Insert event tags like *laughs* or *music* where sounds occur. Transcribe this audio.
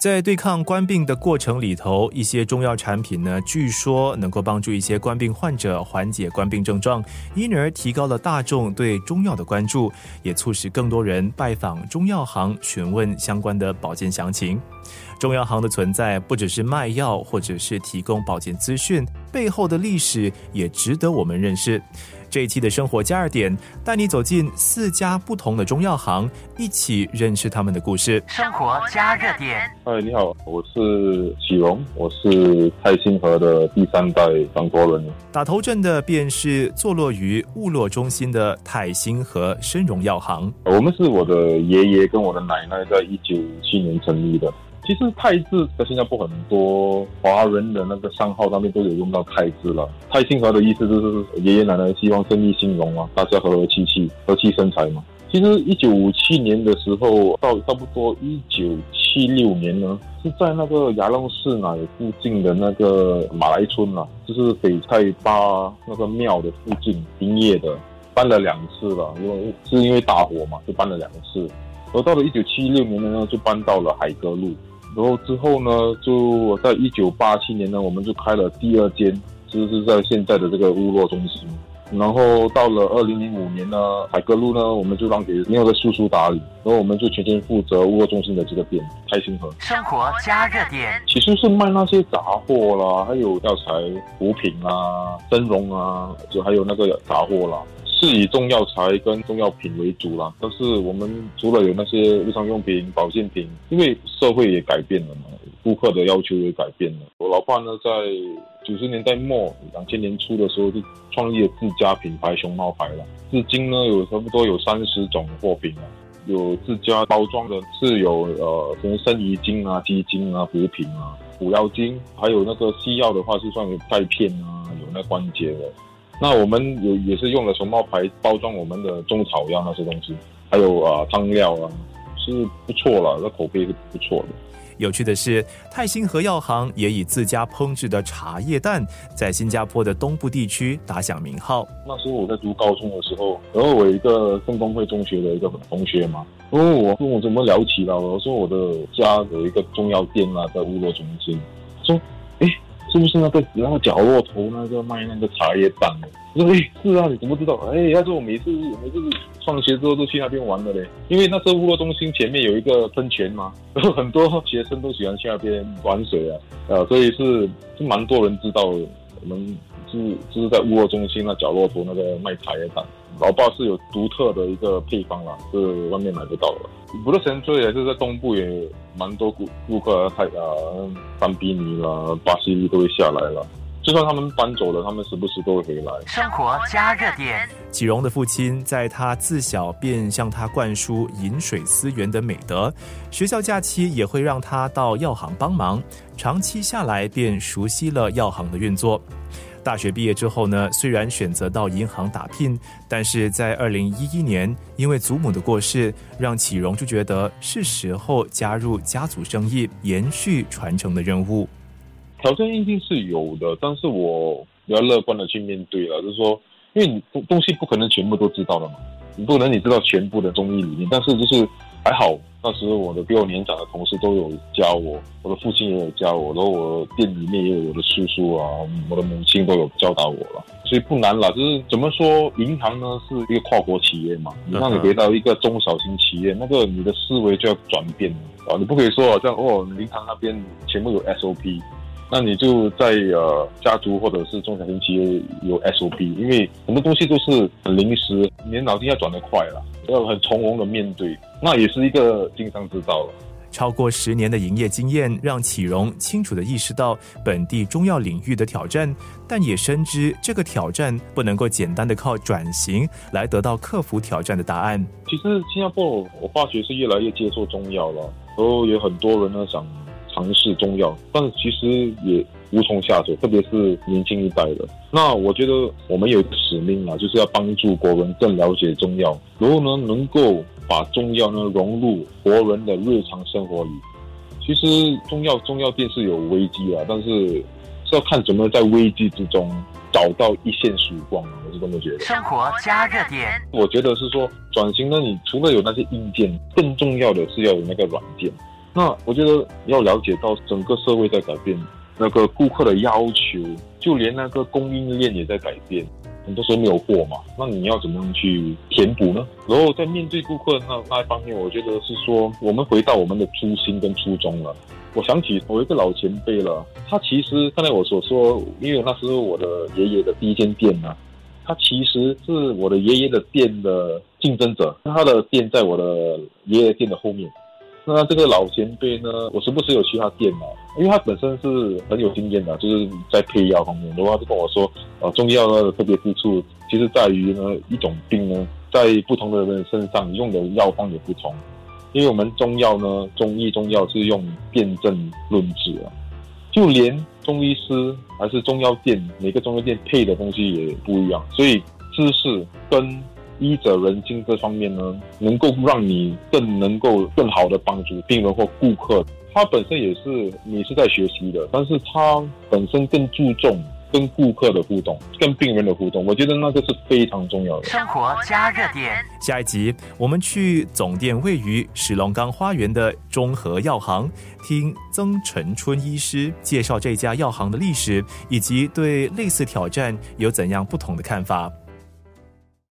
在对抗冠病的过程里头，一些中药产品呢，据说能够帮助一些冠病患者缓解冠病症状，因而提高了大众对中药的关注，也促使更多人拜访中药行询问相关的保健详情。中药行的存在不只是卖药，或者是提供保健资讯，背后的历史也值得我们认识。这一期的生活加热点带你走进四家不同的中药行，一起认识他们的故事。生活加热点，嗨，你好，我是启荣，我是泰兴河的第三代掌舵人。打头阵的便是坐落于物落中心的泰兴河生荣药行。我们是我的爷爷跟我的奶奶在一九五七年成立的。其实泰字在新加坡很多华人的那个商号上面都有用到泰字了。泰兴和的意思就是爷爷奶奶希望生意兴隆嘛，大家和和气气，和气生财嘛。其实一九五七年的时候到差不多一九七六年呢，是在那个牙龙市乃附近的那个马来村啊，就是北泰巴那个庙的附近营业的，搬了两次了，因为是因为大火嘛，就搬了两次。而到了一九七六年呢，就搬到了海格路。然后之后呢，就我在一九八七年呢，我们就开了第二间，就是在现在的这个乌洛中心。然后到了二零零五年呢，海格路呢，我们就让给另外的叔叔打理。然后我们就全权负责乌洛中心的这个店，开心河生活加热点。其实是卖那些杂货啦，还有药材、补品啊、蒸笼啊，就还有那个杂货啦。是以中药材跟中药品为主啦，但是我们除了有那些日常用品、保健品，因为社会也改变了嘛，顾客的要求也改变了。我老爸呢，在九十年代末、两千年初的时候就创立了自家品牌熊猫牌了，至今呢有差不多有三十种货品了，有自家包装的，是有呃什么生鱼精啊、鸡精啊、补品啊、补腰精，还有那个西药的话是算有钙片啊，有那关节的。那我们也也是用了熊猫牌包装我们的中草药那些东西，还有啊汤料啊，是不错了，那口碑是不错的。有趣的是，泰兴和药行也以自家烹制的茶叶蛋，在新加坡的东部地区打响名号。那时候我在读高中的时候，然后我一个圣公会中学的一个同学嘛，然后我跟我怎么聊起了，我说我的家有一个中药店啊，在乌罗中心，说，哎。是不是那个然后角落头那个卖那个茶叶蛋的？我说哎，是啊，你怎么知道？哎，他说我每次每次放学之后都去那边玩的嘞。因为那时候物乐中心前面有一个喷泉嘛，然 *laughs* 后很多学生都喜欢去那边玩水啊，呃，所以是是蛮多人知道的我们是就是在物乐中心那角落头那个卖茶叶蛋。老爸是有独特的一个配方啦，是外面买不到的。不乐神最也是在东部也蛮多顾顾客，太啊，班比尼啦、巴西利都会下来了。就算他们搬走了，他们时不时都会回来。生活加热点。启荣的父亲在他自小便向他灌输饮水思源的美德，学校假期也会让他到药行帮忙，长期下来便熟悉了药行的运作。大学毕业之后呢，虽然选择到银行打拼，但是在二零一一年，因为祖母的过世，让启荣就觉得是时候加入家族生意，延续传承的任务。挑战一定是有的，但是我比较乐观的去面对了，就是说，因为你东东西不可能全部都知道了嘛，你不能你知道全部的中医理念，但是就是还好。那时候我的比我年长的同事都有教我，我的父亲也有教我，然后我店里面也有我的叔叔啊，我的母亲都有教导我了，所以不难了。就是怎么说，银行呢是一个跨国企业嘛，你让你回到一个中小型企业，那个你的思维就要转变啊，你不可以说好像哦，银行那边全部有 SOP，那你就在呃家族或者是中小型企业有 SOP，因为很多东西都是很临时，你的脑筋要转得快了。要很从容的面对，那也是一个经商之道了。超过十年的营业经验，让启荣清楚的意识到本地中药领域的挑战，但也深知这个挑战不能够简单的靠转型来得到克服挑战的答案。其实新加坡，我发觉是越来越接受中药了，然后有很多人呢想尝试中药，但是其实也。无从下手，特别是年轻一代的。那我觉得我们有使命啊，就是要帮助国人更了解中药，然后呢，能够把中药呢融入国人的日常生活里。其实中药中药店是有危机啊，但是是要看怎么在危机之中找到一线曙光啊，我是这么觉得。生活加热点，我觉得是说转型呢，你除了有那些硬件，更重要的是要有那个软件。那我觉得要了解到整个社会在改变，那个顾客的要求，就连那个供应链也在改变。很多时候没有货嘛，那你要怎么样去填补呢？然后在面对顾客那那一方面，我觉得是说我们回到我们的初心跟初衷了。我想起我一个老前辈了，他其实刚才我所说，因为那时候我的爷爷的第一间店呢，他其实是我的爷爷的店的竞争者，他的店在我的爷爷店的后面。那这个老前辈呢，我时不时有去他店嘛，因为他本身是很有经验的，就是在配药方面的话，就跟我说，呃，中药的特别之处，其实在于呢，一种病呢，在不同的人身上用的药方也不同，因为我们中药呢，中医中药是用辨证论治啊，就连中医师还是中药店，每个中药店配的东西也不一样，所以知识跟。医者仁心这方面呢，能够让你更能够更好的帮助病人或顾客。他本身也是你是在学习的，但是他本身更注重跟顾客的互动，跟病人的互动。我觉得那个是非常重要的。生活加热点，下一集我们去总店位于石龙岗花园的中和药行，听曾晨春医师介绍这家药行的历史，以及对类似挑战有怎样不同的看法。